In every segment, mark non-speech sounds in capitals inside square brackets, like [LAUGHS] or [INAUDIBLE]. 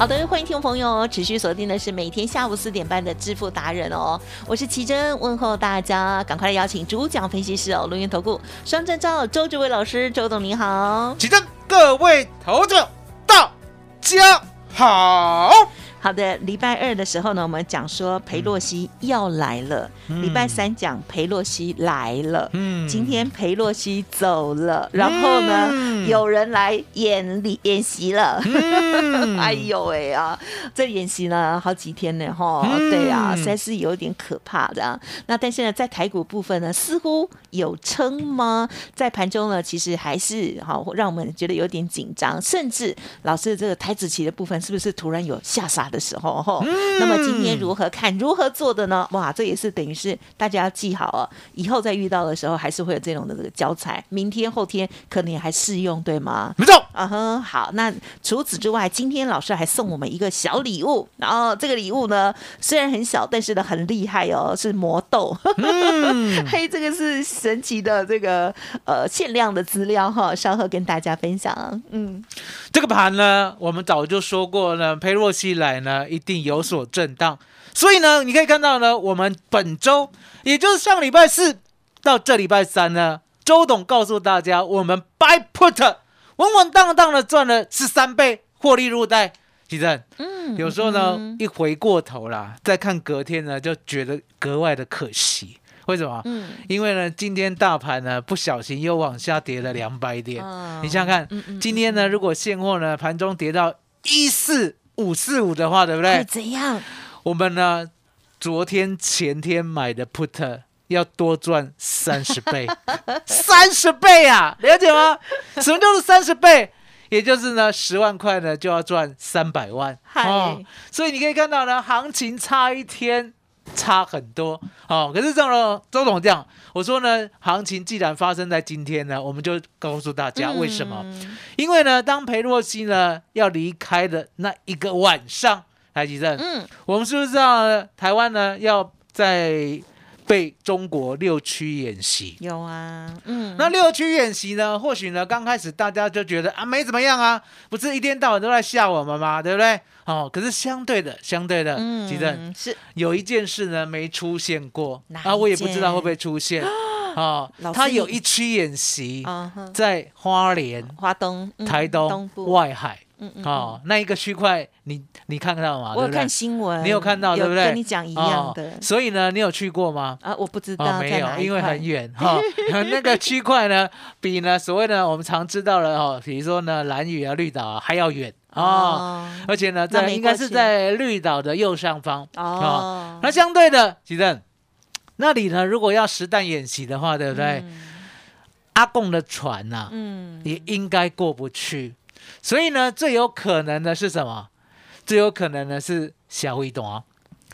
好的，欢迎听众朋友持续锁定的是每天下午四点半的致富达人哦，我是奇珍，问候大家，赶快来邀请主讲分析师哦，录音投顾双证照周志伟老师，周董你好，奇珍，各位投资者大家好。好的，礼拜二的时候呢，我们讲说裴洛西要来了。礼拜三讲裴洛西来了。嗯，今天裴洛西走了，然后呢，有人来演演演习了。[LAUGHS] 哎呦喂啊，这演习呢好几天呢哈。对啊，实在是有点可怕的。那但是呢，在台股部分呢，似乎有撑吗？在盘中呢，其实还是好让我们觉得有点紧张，甚至老师这个台子棋的部分，是不是突然有下杀？的时候哈，那么今天如何看如何做的呢？哇，这也是等于是大家要记好哦，以后再遇到的时候还是会有这种的这个教材，明天后天可能也还适用，对吗？没错啊哼，好，那除此之外，今天老师还送我们一个小礼物，然后这个礼物呢虽然很小，但是呢很厉害哦，是魔豆，[LAUGHS] 嘿，这个是神奇的这个呃限量的资料哈，稍后跟大家分享。嗯，这个盘呢，我们早就说过了，佩洛西来。呢，一定有所震荡，所以呢，你可以看到呢，我们本周，也就是上礼拜四到这礼拜三呢，周董告诉大家，我们 buy put 稳稳当当的赚了十三倍获利入袋。其实，嗯，有时候呢，一回过头啦，再看隔天呢，就觉得格外的可惜。为什么？嗯，因为呢，今天大盘呢不小心又往下跌了两百点。你想想看，今天呢，如果现货呢盘中跌到一四。五四五的话，对不对？怎样？我们呢？昨天、前天买的 put 要多赚三十倍，[LAUGHS] 三十倍啊！了解吗？什么叫做三十倍？也就是呢，十万块呢就要赚三百万。哦，所以你可以看到呢，行情差一天。差很多。哦，可是这种周总这样，我说呢，行情既然发生在今天呢，我们就告诉大家为什么？因为呢，当裴洛西呢要离开的那一个晚上，台积电，嗯，我们是不是知道台湾呢要在被中国六区演习？有啊，嗯，那六区演习呢，或许呢刚开始大家就觉得啊没怎么样啊，不是一天到晚都在吓我们吗？对不对？哦，可是相对的，相对的，吉正是有一件事呢没出现过，啊，我也不知道会不会出现。[GASPS] 哦，他有一区演习在花莲、花东、台东、外海。嗯嗯。哦，那一个区块，你你看到吗？我有看新闻，你有看到对不对？跟你讲一样的。所以呢，你有去过吗？啊，我不知道，没有，因为很远哈。[LAUGHS] 那个区块呢，比呢所谓的我们常知道的哦，比如说呢蓝屿啊、绿岛啊还要远。哦，而且呢，在应该是在绿岛的右上方哦。那相对的，吉正，那里呢，如果要实弹演习的话，对不对？阿贡的船呐，嗯，也应该过不去。所以呢，最有可能的是什么？最有可能的是小飞弹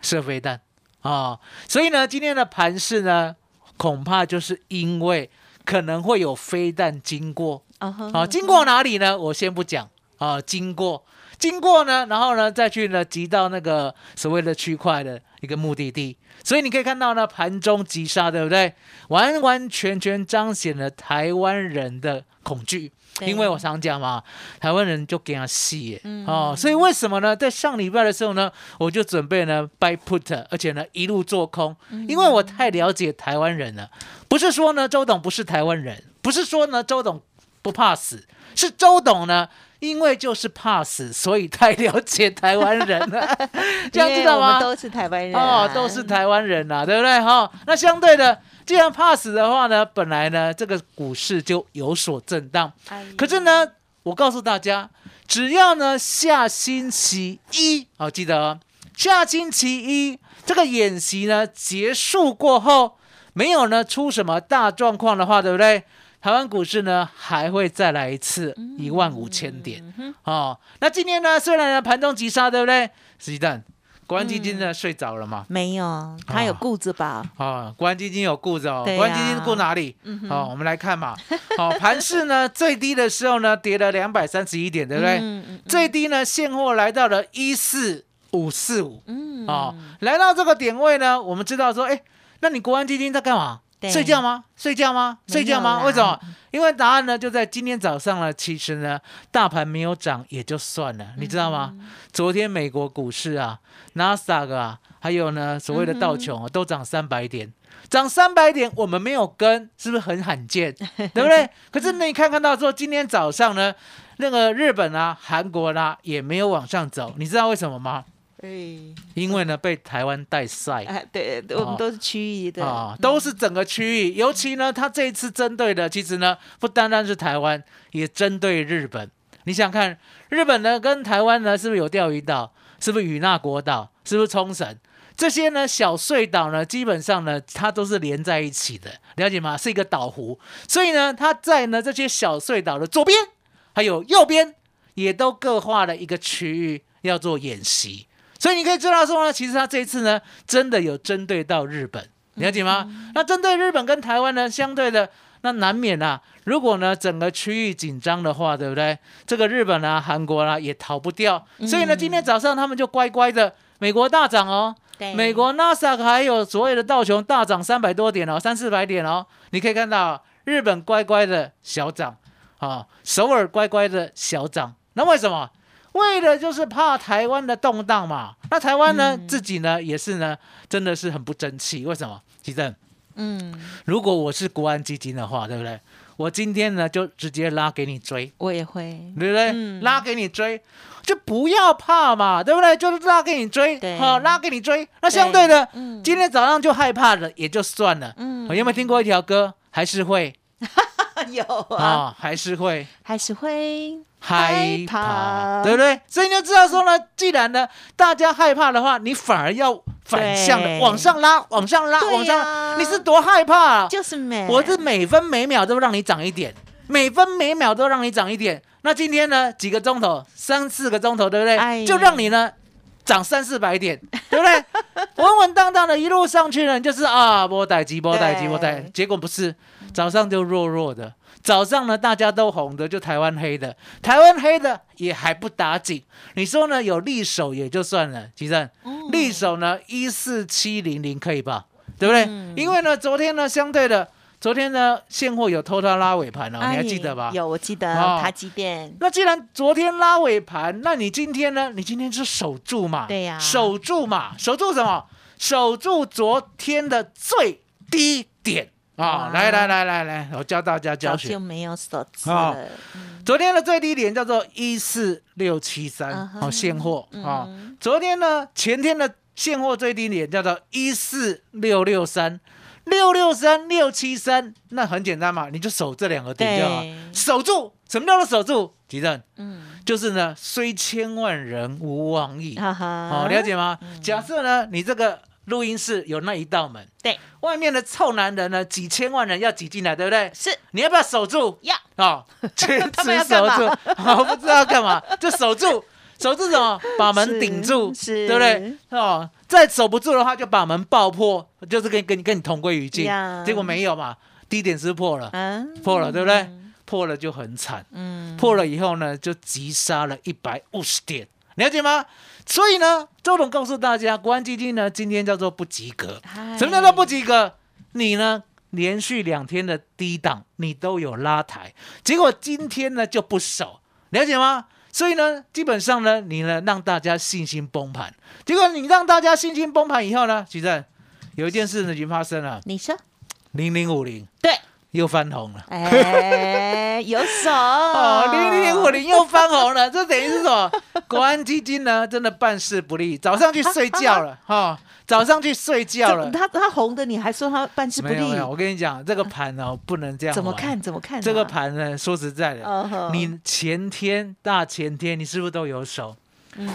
射飞弹啊。所以呢，今天的盘势呢，恐怕就是因为可能会有飞弹经过啊。经过哪里呢？我先不讲。啊，经过，经过呢，然后呢，再去呢，集到那个所谓的区块的一个目的地，所以你可以看到呢，盘中急杀，对不对？完完全全彰显了台湾人的恐惧，因为我常讲嘛，台湾人就给他戏，哦，所以为什么呢？在上礼拜的时候呢，我就准备呢 buy put，而且呢一路做空，因为我太了解台湾人了，不是说呢，周董不是台湾人。不是说呢周董不怕死，是周董呢。因为就是怕死，所以太了解台湾人了，[LAUGHS] 这样知道吗？都是台湾人哦，都是台湾人呐，对不对？哈，那相对的，既然怕死的话呢，本来呢这个股市就有所震荡。可是呢，我告诉大家，只要呢下星期一，好记得哦，下星期一这个演习呢结束过后，没有呢出什么大状况的话，对不对？台湾股市呢还会再来一次一万五千点哦。那今天呢，虽然呢盘中急杀，对不对？实际上，国安基金呢睡着了吗？没有，他有顾着吧？哦，国安基金有顾着哦。国安基金顾哪里？好，我们来看嘛。好，盘市呢最低的时候呢跌了两百三十一点，对不对？最低呢现货来到了一四五四五。嗯。哦，来到这个点位呢，我们知道说，哎，那你国安基金在干嘛？睡觉吗？睡觉吗？睡觉吗？为什么？因为答案呢就在今天早上了。其实呢，大盘没有涨也就算了，你知道吗？昨天美国股市啊，纳斯达克啊，还有呢所谓的道琼啊，都涨三百点，涨三百点，我们没有跟，是不是很罕见？[LAUGHS] 对不对？可是你看看到说今天早上呢，那个日本啊、韩国啦也没有往上走，你知道为什么吗？因为呢，被台湾带赛，哎，对，我们都是区域的啊，都是整个区域。尤其呢，他这一次针对的，其实呢，不单单是台湾，也针对日本。你想看日本呢，跟台湾呢，是不是有钓鱼岛？是不是与那国岛？是不是冲绳？这些呢，小碎岛呢，基本上呢，它都是连在一起的，了解吗？是一个岛湖，所以呢，它在呢这些小碎岛的左边还有右边，也都各划了一个区域要做演习。所以你可以知道说呢，其实他这一次呢，真的有针对到日本，了解吗？那针对日本跟台湾呢，相对的那难免啊，如果呢整个区域紧张的话，对不对？这个日本啊、韩国啊也逃不掉。所以呢，今天早上他们就乖乖的，美国大涨哦，美国纳斯达克还有所谓的道琼大涨三百多点哦，三四百点哦。你可以看到日本乖乖的小涨啊，首尔乖乖的小涨。那为什么？为的就是怕台湾的动荡嘛，那台湾呢自己呢也是呢，真的是很不争气。为什么？其正，嗯，如果我是国安基金的话，对不对？我今天呢就直接拉给你追，我也会，对不对？拉给你追，就不要怕嘛，对不对？就是拉给你追，好，拉给你追。那相对的，今天早上就害怕了，也就算了。嗯，有没有听过一条歌？还是会。[LAUGHS] 有啊，还是会，还是会害怕，对不对？所以你就知道说呢，既然呢大家害怕的话，你反而要反向的往上拉，往上拉，往上，你是多害怕？啊就是每，我是每分每秒都让你涨一点，每分每秒都让你涨一点。那今天呢，几个钟头，三四个钟头，对不对？就让你呢涨三四百点，对不对？[LAUGHS] 稳稳当当的一路上去呢，就是啊，波带急，波带急，波带，结果不是。早上就弱弱的，早上呢大家都红的，就台湾黑的，台湾黑的也还不打紧。你说呢？有利手也就算了，其实利手呢一四七零零可以吧？对不对？因为呢昨天呢相对的，昨天呢现货有偷偷拉尾盘了，你还记得吧？有，我记得台积电。那既然昨天拉尾盘，那你今天呢？你今天是守住嘛？对呀，守住嘛，守住什么？守住昨天的最低点。啊，来来来来来，我教大家教学。就没有锁字了。昨天的最低点叫做一四六七三，好现货啊。昨天呢，前天的现货最低点叫做一四六六三，六六三六七三，那很简单嘛，你就守这两个点就好，守住。什么叫做守住？吉正，嗯，就是呢，虽千万人无往矣。好，了解吗？假设呢，你这个。录音室有那一道门，对，外面的臭男人呢，几千万人要挤进来，对不对？是，你要不要守住？要，哦，[LAUGHS] 坚持守住，我不知道干嘛，就守住，守住什么？把门顶住，对不对？哦，再守不住的话，就把门爆破，就是跟跟跟你同归于尽。结果没有嘛，低点是破了，破了，对不对？破了就很惨，嗯，破了以后呢，就急杀了一百五十点，了解吗？所以呢，周董告诉大家，国安基金呢今天叫做不及格。什么叫做不及格？你呢连续两天的低档你都有拉抬，结果今天呢就不守，了解吗？所以呢，基本上呢，你呢让大家信心崩盘。结果你让大家信心崩盘以后呢，其实有一件事呢已经发生了。你说零零五零对又翻红了，哎，有手 [LAUGHS] 哦，零零五零又翻红了，[LAUGHS] 这等于是什么？国安基金呢，真的办事不利，早上去睡觉了 [LAUGHS] 哈，早上去睡觉了，他他红的，你还说他办事不利？没有，我跟你讲，这个盘哦，不能这样。怎么看？怎么看？这个盘呢？说实在的，你前天、大前天，你是不是都有手？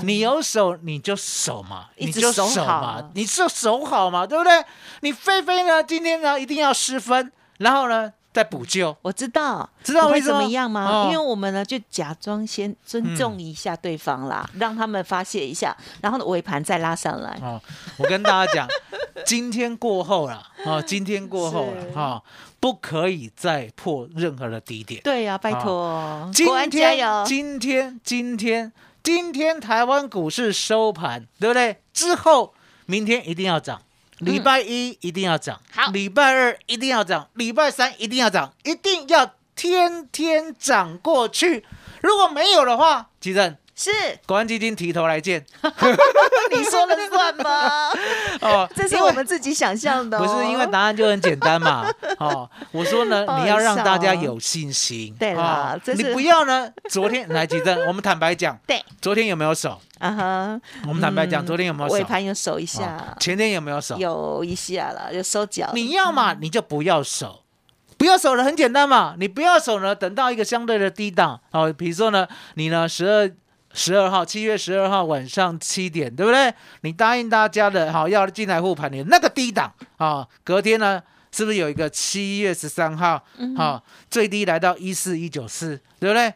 你有手你就守嘛，你就守嘛，你就守好嘛，对不对？你菲菲呢，今天呢一定要失分。然后呢，再补救。我知道，知道会怎么样吗？因为我们呢，就假装先尊重一下对方啦，[LAUGHS] 让他们发泄一下，然后呢，尾盘再拉上来。哦，我跟大家讲，[LAUGHS] 今天过后了，哦，今天过后了，哈，不可以再破任何的低点。对呀，拜托，今天，今天，今天，今天台湾股市收盘，对不对？之后，明天一定要涨。礼拜一一定要涨，好，礼拜二一定要涨，礼拜三一定要涨，一定要天天涨过去。如果没有的话，吉正是国安基金提头来见，[LAUGHS] 你说了算吗？[LAUGHS] 哦，这是我们自己想象的，不是因为答案就很简单嘛？[LAUGHS] 哦，我说呢，你要让大家有信心，对啦，你不要呢。昨天来吉正，我们坦白讲，对，昨天有没有守？啊哈，我们坦白讲，昨天有没有尾盘有守一下？前天有没有守？有一下了，有收脚。你要嘛，你就不要守，不要守了很简单嘛。你不要守呢，等到一个相对的低档哦，比如说呢，你呢十二十二号七月十二号晚上七点，对不对？你答应大家的哈，要进来护盘的那个低档啊，隔天呢是不是有一个七月十三号哈，最低来到一四一九四，对不对？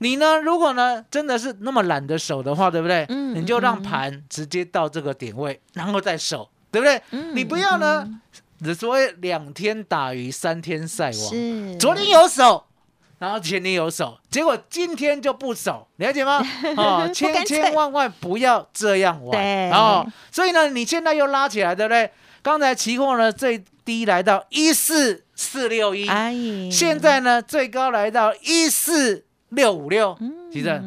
你呢？如果呢，真的是那么懒得守的话，对不对？嗯，你就让盘直接到这个点位，然后再守，对不对？嗯，你不要呢，所谓两天打鱼三天晒网。是，昨天有守，然后前天有守，结果今天就不守，了解吗？[LAUGHS] 哦，千千万万不要这样玩。对，哦，所以呢，你现在又拉起来，对不对？刚才期货呢最低来到一四四六一，现在呢最高来到一四。六五六，其实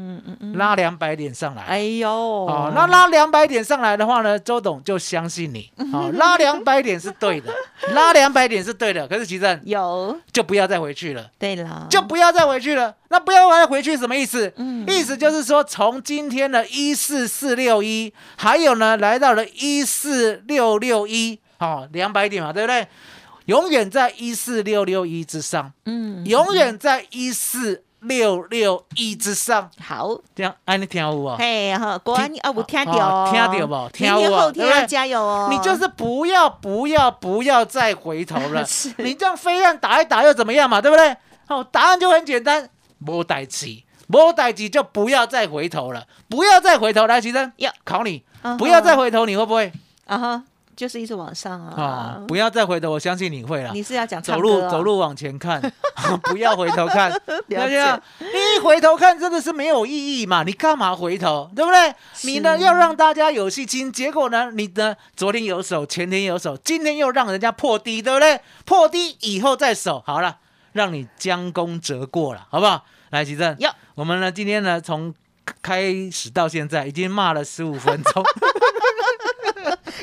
拉两百点上来，哎呦，哦，那拉两百点上来的话呢，周董就相信你，哦，[LAUGHS] 拉两百点是对的，[LAUGHS] 拉两百点是对的，可是其实有。就不要再回去了，对了，就不要再回去了，那不要再回去什么意思？嗯，意思就是说，从今天的一四四六一，还有呢，来到了一四六六一，哦，两百点嘛，对不对？永远在一四六六一之上，嗯，永远在一四。六六一之上，好，这样，哎，你听有无？嘿，好，果然你啊，有听到，听到不？听有后天要加油哦！你就是不要，不要，不要再回头了。[LAUGHS] 你这样飞案打一打又怎么样嘛？对不对？好，答案就很简单，莫代起，莫代起就不要再回头了，不要再回头来，其实要考你，不要再回头，你会不会？啊哈。就是一直往上啊！不要再回头，我相信你会了。你是要讲走路走路往前看，[LAUGHS] 不要回头看。[LAUGHS] 大家。你一回头看真的是没有意义嘛？你干嘛回头？对不对？你呢要让大家有信心，结果呢，你的昨天有手，前天有手，今天又让人家破低，对不对？破低以后再守，好了，让你将功折过了，好不好？来，齐正，我们呢今天呢从开始到现在已经骂了十五分钟。[LAUGHS]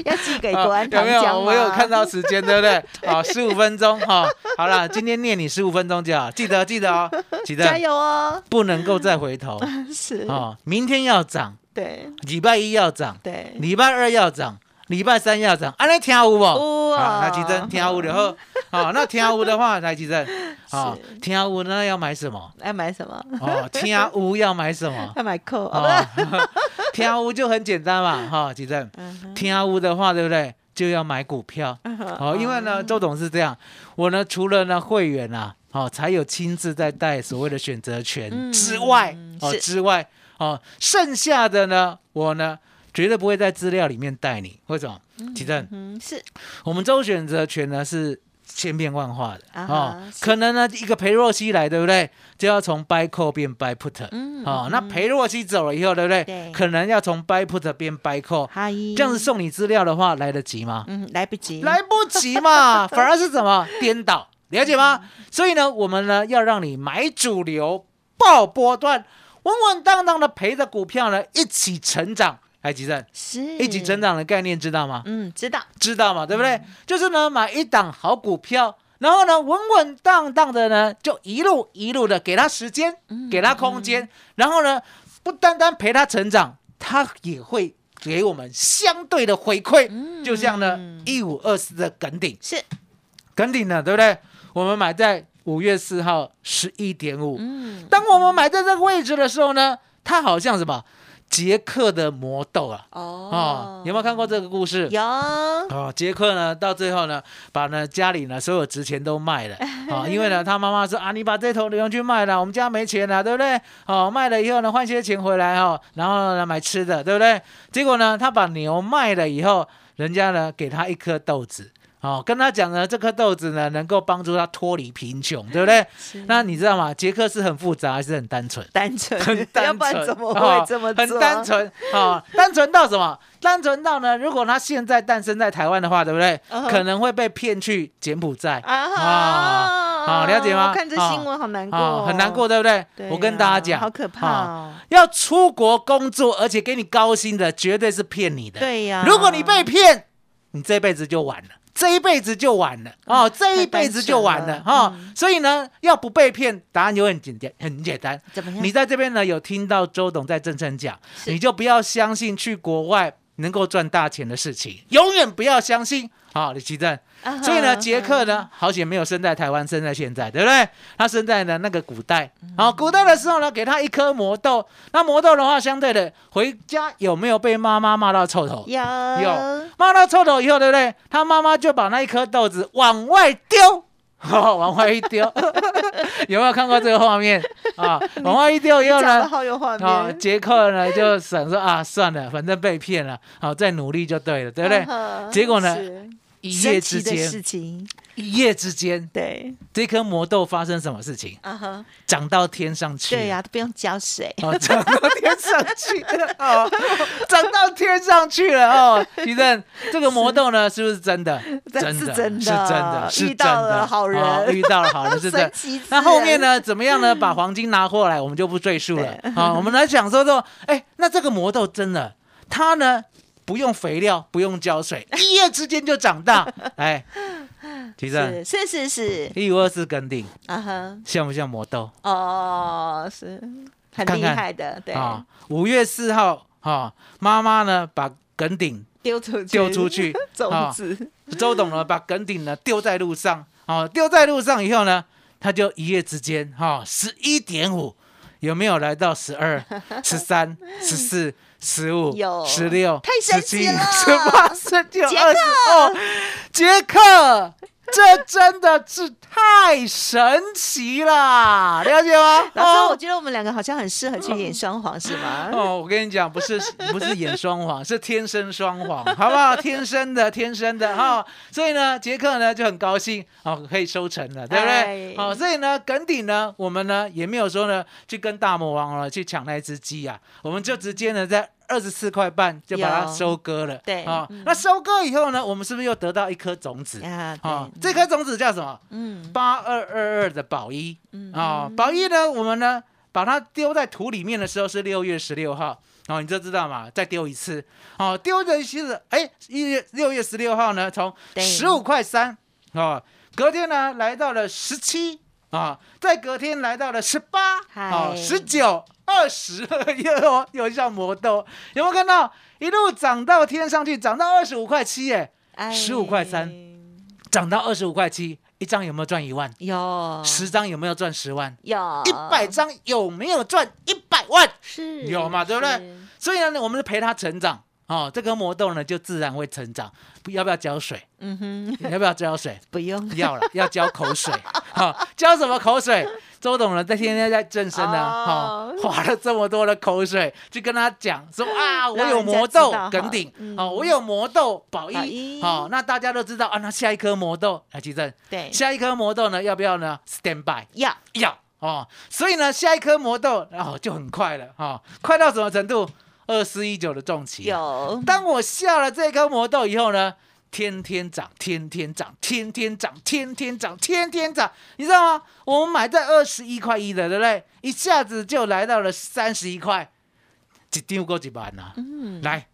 要寄给国安有没有？我有看到时间，对不对？[LAUGHS] 好，十五分钟哈。好了，今天念你十五分钟就好，记得记得哦，[LAUGHS] 记得加油哦，不能够再回头。[LAUGHS] 是啊，明天要涨，对，礼拜一要涨，对，礼拜二要涨，礼拜三要涨。啊，你听有不？好，那其实听有就好。[LAUGHS] 好，那听有的话，来其实啊，听有那要买什么？要买什么？哦，听有要买什么？[LAUGHS] 要买扣。[LAUGHS] 听屋就很简单嘛，哈，其实听屋的话，对不对？就要买股票，好，因为呢，周董是这样，我呢除了呢会员啊，哦，才有亲自在带所谓的选择权之外，哦之外，哦，剩下的呢，我呢绝对不会在资料里面带你，为什么？其实是我们周选择权呢是。千变万化的啊，可能呢一个裴若曦来，对不对？就要从 buy call 变 buy put，嗯，哦，那裴若曦走了以后，对不对？对，可能要从 buy put 变 buy call，这样子送你资料的话，来得及吗？嗯，来不及，来不及嘛，[LAUGHS] 反而是怎么颠倒，了解吗？所以呢，我们呢要让你买主流，爆波段，稳稳当当的陪着股票呢一起成长。还急正是一起成长的概念，知道吗？嗯，知道，知道嘛，对不对？就是呢，买一档好股票，然后呢，稳稳当当的呢，就一路一路的给他时间，给他空间，然后呢，不单单陪他成长，他也会给我们相对的回馈。就像呢，一五二四的梗顶是梗顶呢，对不对？我们买在五月四号十一点五。嗯，当我们买在这个位置的时候呢，它好像什么？杰克的魔豆啊，哦，有没有看过这个故事？有。哦，杰克呢，到最后呢，把呢家里呢所有值钱都卖了啊，[LAUGHS] 因为呢他妈妈说啊，你把这头牛去卖了，我们家没钱了，对不对？哦，卖了以后呢，换些钱回来哈，然后呢买吃的，对不对？结果呢，他把牛卖了以后，人家呢给他一颗豆子。哦，跟他讲呢，这颗豆子呢能够帮助他脱离贫穷，对不对？那你知道吗？杰克是很复杂还是很单纯？单纯，很单纯，怎么会这么很单纯啊？单纯到什么？单纯到呢？如果他现在诞生在台湾的话，对不对？可能会被骗去柬埔寨啊！好，了解吗？看这新闻好难过，很难过，对不对？我跟大家讲，好可怕！要出国工作，而且给你高薪的，绝对是骗你的。对呀，如果你被骗，你这辈子就完了。这一辈子就完了哦，这一辈子就完了哈。所以呢，要不被骗，答案就很简单，很简单。怎么样？你在这边呢，有听到周董在真诚讲，你就不要相信去国外能够赚大钱的事情，永远不要相信。好，李奇正。所以呢，杰克呢，好险没有生在台湾，生在现在，对不对？他生在呢那个古代。好，古代的时候呢，给他一颗魔豆。那魔豆的话，相对的回家有没有被妈妈骂到臭头？有，有。骂到臭头以后，对不对？他妈妈就把那一颗豆子往外丢，[LAUGHS] 往外一丢。[LAUGHS] 有没有看过这个画面啊？[LAUGHS] 往外一丢以后呢？好有画面。杰克呢就想说啊，算了，反正被骗了，好再努力就对了，对不对？结果呢？一夜之间事情，一夜之间，对这颗魔豆发生什么事情？啊哈，长到天上去。对呀，都不用浇水，长到天上去了哦，长到天上去了哦。其正，这个魔豆呢，是不是真的？真的，是真的，是真的，遇到了好人，遇到了好人，是真。[LAUGHS] 那后面呢？怎么样呢？把黄金拿过来，我们就不赘述了。好，我们来讲说说，哎，那这个魔豆真的，它呢？不用肥料，不用浇水，[LAUGHS] 一夜之间就长大。[LAUGHS] 哎，其实是是是，一五二四根顶，啊哈，像不像魔豆？哦，是很厉害的，对啊。五月四号，哈，妈妈呢把梗顶丢出丢出去，[LAUGHS] 种子。周董呢把梗顶呢丢在路上，哦，丢在路上以后呢，他就一夜之间，哈，十一点五，有没有来到十二、十三、十四？十五、十六、十七、十八、十九、二十，二，杰克。[LAUGHS] 这真的是太神奇了，了解吗？老师，我觉得我们两个好像很适合去演双簧，是吗？[LAUGHS] 哦，我跟你讲，不是不是演双簧，是天生双簧，好不好？天生的，天生的哈。所以呢，杰克呢就很高兴，哦，可以收成了，对不对？好，所以呢，梗顶呢，我们呢也没有说呢去跟大魔王了去抢那只鸡啊，我们就直接呢在。二十四块半就把它收割了，对啊，那收割以后呢，我们是不是又得到一颗种子啊？这颗种子叫什么？嗯，八二二二的宝一。啊，宝一呢，我们呢把它丢在土里面的时候是六月十六号，哦，你就知道嘛，再丢一次，哦，丢的是哎一月六月十六号呢，从十五块三啊，隔天呢来到了十七啊，再隔天来到了十八啊，十九。二十又又像魔豆，有没有看到？一路涨到天上去，涨到二十五块七耶，十五块三，涨到二十五块七，一张有没有赚一万？有。十张有没有赚十万？有。一百张有没有赚一百万？是有嘛，对不对？所以呢，我们是陪他成长哦，这颗魔豆呢就自然会成长。要不要浇水？嗯哼，要不要浇水？[LAUGHS] 不用，要了，要浇口水。好，[LAUGHS] 浇什么口水？周董呢，在天天在正身呢，哈，花了这么多的口水，去跟他讲说啊，[LAUGHS] 我有魔豆梗顶，哦，我有魔豆宝一，好，那大家都知道啊，那下一颗魔豆来举证，对，下一颗魔豆呢，要不要呢？Stand by，要要哦，所以呢，下一颗魔豆然后就很快了，哈，快到什么程度？二四一九的重旗，有，当我下了这颗魔豆以后呢？天天涨，天天涨，天天涨，天天涨，天天涨，你知道吗？我们买在二十一块一的，对不对？一下子就来到了三十一块，一丢过几万呐？嗯，来，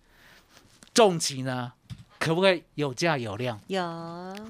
重旗呢，可不可以有价有量？有，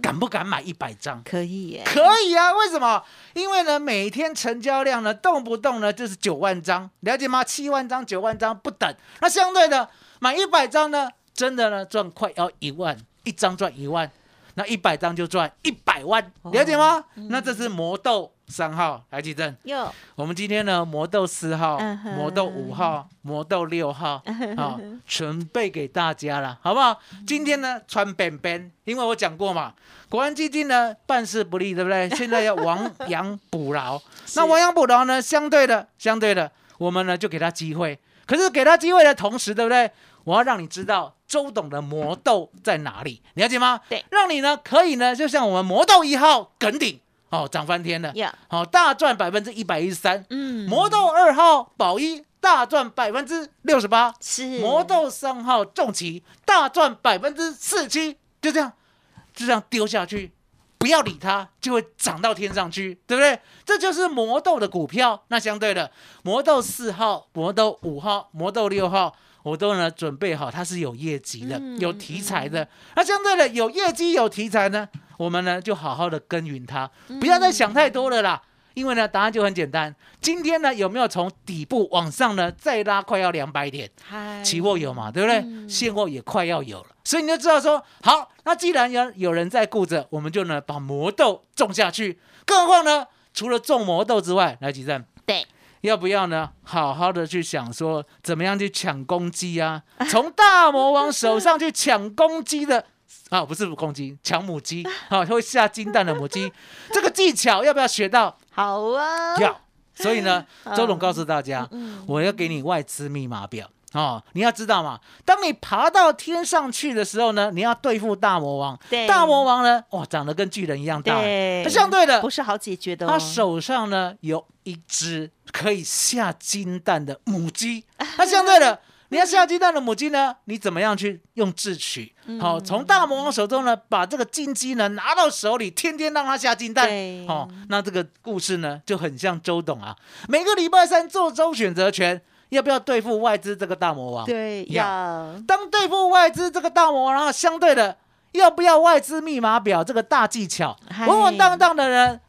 敢不敢买一百张？可以耶，可以啊。为什么？因为呢，每天成交量呢，动不动呢就是九万张，了解吗？七万张、九万张不等。那相对的，买一百张呢，真的呢赚快要一万，一张赚一万，那一百张就赚一百万，了解吗？那这是魔豆。三号来记正，有我们今天呢，魔豆四号，魔豆五号，魔豆六号，好，准备给大家了，好不好？今天呢，穿边边，因为我讲过嘛，国安基金呢办事不利，对不对？[LAUGHS] 现在要亡羊补牢，[LAUGHS] 那亡羊补牢呢，相对的，相对的，我们呢就给他机会，可是给他机会的同时，对不对？我要让你知道周董的魔豆在哪里，了解吗？对，让你呢可以呢，就像我们魔豆一号梗顶。哦，涨翻天了！好，大赚百分之一百一十三。嗯，魔豆二号宝一大赚百分之六十八。是，魔豆三号重旗大赚百分之四七。就这样，就这样丢下去，不要理它，就会涨到天上去，对不对？这就是魔豆的股票。那相对的，魔豆四号、魔豆五号、魔豆六号，我都呢准备好，它是有业绩的，有题材的。那相对的，有业绩、有题材呢？我们呢就好好的耕耘它，不要再想太多了啦。因为呢答案就很简单，今天呢有没有从底部往上呢再拉快要两百点？期货有嘛，对不对？现货也快要有了，所以你就知道说，好，那既然有有人在顾着，我们就呢把魔豆种下去。更何况呢，除了种魔豆之外，来几站？对，要不要呢？好好的去想说，怎么样去抢公鸡啊？[LAUGHS] 从大魔王手上去抢公鸡的。啊，不是公鸡，抢母鸡，[LAUGHS] 好会下金蛋的母鸡，这个技巧要不要学到？好啊，要。所以呢，[LAUGHS] 周董告诉大家，我要给你外资密码表哦，你要知道嘛，当你爬到天上去的时候呢，你要对付大魔王。对，大魔王呢，哇，长得跟巨人一样大。对，相对的不是好解决的。他手上呢有一只可以下金蛋的母鸡，[LAUGHS] 那相对的。你要下鸡蛋的母鸡呢？你怎么样去用智取？好，从大魔王手中呢，把这个金鸡呢拿到手里，天天让它下金蛋。好，那这个故事呢就很像周董啊。每个礼拜三做周选择权，要不要对付外资这个大魔王？对，要。当对付外资这个大魔王，然后相对的，要不要外资密码表这个大技巧？稳稳当当的人，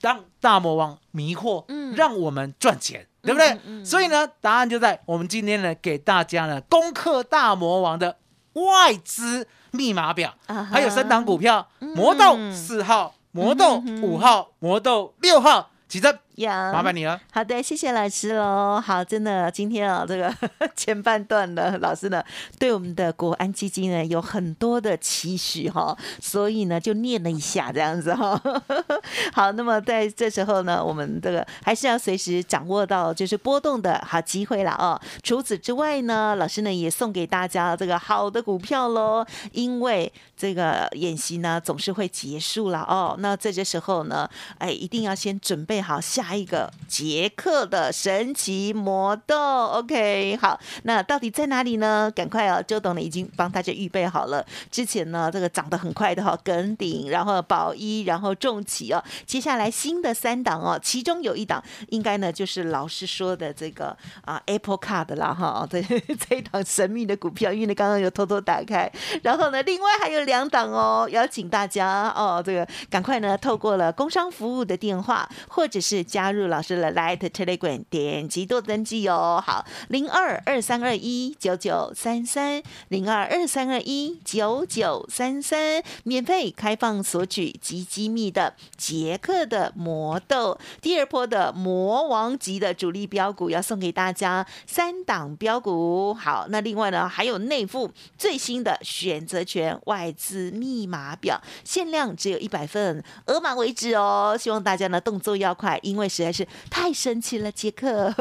当大魔王迷惑，让我们赚钱。对不对？所以呢，答案就在我们今天呢，给大家呢攻克大魔王的外资密码表，还有三档股票：魔豆四号、魔豆五号、魔豆六号，几针？麻烦你了。好的，谢谢老师喽。好，真的，今天啊，这个 [LAUGHS] 前半段呢老师呢，对我们的国安基金呢有很多的期许哈，所以呢就念了一下这样子哈。[LAUGHS] 好，那么在这时候呢，我们这个还是要随时掌握到就是波动的好机会了哦。除此之外呢，老师呢也送给大家这个好的股票喽，因为这个演习呢总是会结束了哦。那在这时候呢，哎，一定要先准备好下。一个捷克的神奇魔豆，OK，好，那到底在哪里呢？赶快哦，周董呢已经帮大家预备好了。之前呢，这个涨得很快的哈，耿鼎，然后宝一，然后重企哦，接下来新的三档哦，其中有一档应该呢就是老师说的这个啊 Apple Card 啦哈，这 [LAUGHS] 这一档神秘的股票，因为你刚刚有偷偷打开，然后呢，另外还有两档哦，邀请大家哦，这个赶快呢透过了工商服务的电话或者是加。入老师的 Light Telegram，点击做登记哦。好，零二二三二一九九三三，零二二三二一九九三三，免费开放索取及机密的杰克的魔豆，第二波的魔王级的主力标股要送给大家三档标股。好，那另外呢还有内附最新的选择权外资密码表，限量只有一百份，额满为止哦。希望大家呢动作要快，因为。实在是太神奇了，杰克！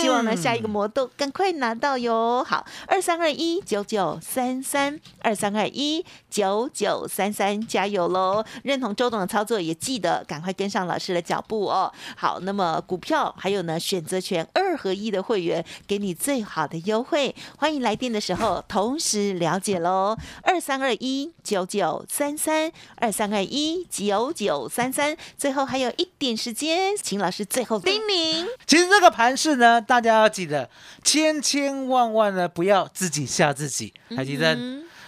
希望呢下一个魔豆赶快拿到哟。好，二三二一九九三三，二三二一九九三三，加油喽！认同周董的操作，也记得赶快跟上老师的脚步哦。好，那么股票还有呢选择权二合一的会员，给你最好的优惠，欢迎来电的时候同时了解喽。二三二一九九三三，二三二一九九三三，最后还有一点时间。林老师最后叮咛，其实这个盘式呢，大家要记得，千千万万呢不要自己吓自己。还记得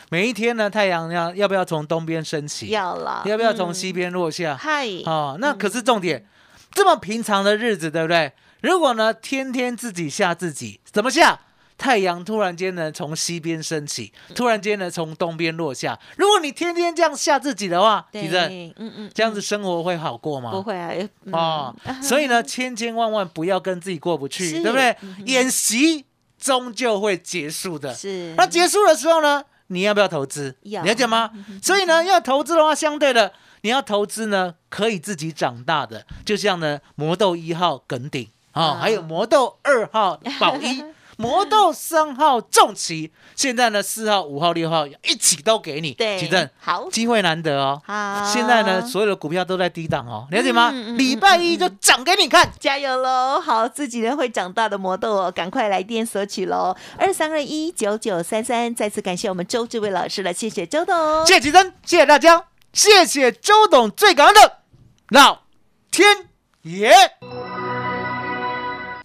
每一天呢，太阳要要不要从东边升起？要了。要不要从西边落下？嗨。哦，那可是重点，这么平常的日子，对不对？如果呢，天天自己吓自己，怎么吓？太阳突然间呢从西边升起，突然间呢从东边落下。如果你天天这样吓自己的话，其实，嗯嗯，这样子生活会好过吗？不会啊，哦，所以呢，千千万万不要跟自己过不去，对不对？演习终究会结束的。是，那结束的时候呢，你要不要投资？要，了解吗？所以呢，要投资的话，相对的，你要投资呢，可以自己长大的，就像呢，魔豆一号耿鼎啊，还有魔豆二号宝一。[LAUGHS] 魔豆三号重旗，现在呢四号、五号、六号一起都给你，对，奇正好，机会难得哦。好，现在呢所有的股票都在低档哦，了解吗？礼拜一就涨给你看，加油喽！好，自己人会长大的魔豆哦，赶快来电索取喽，二三二一九九三三。再次感谢我们周志伟老师了，谢谢周董，谢谢奇正，谢谢大家，谢谢周董，最感恩的老天爷。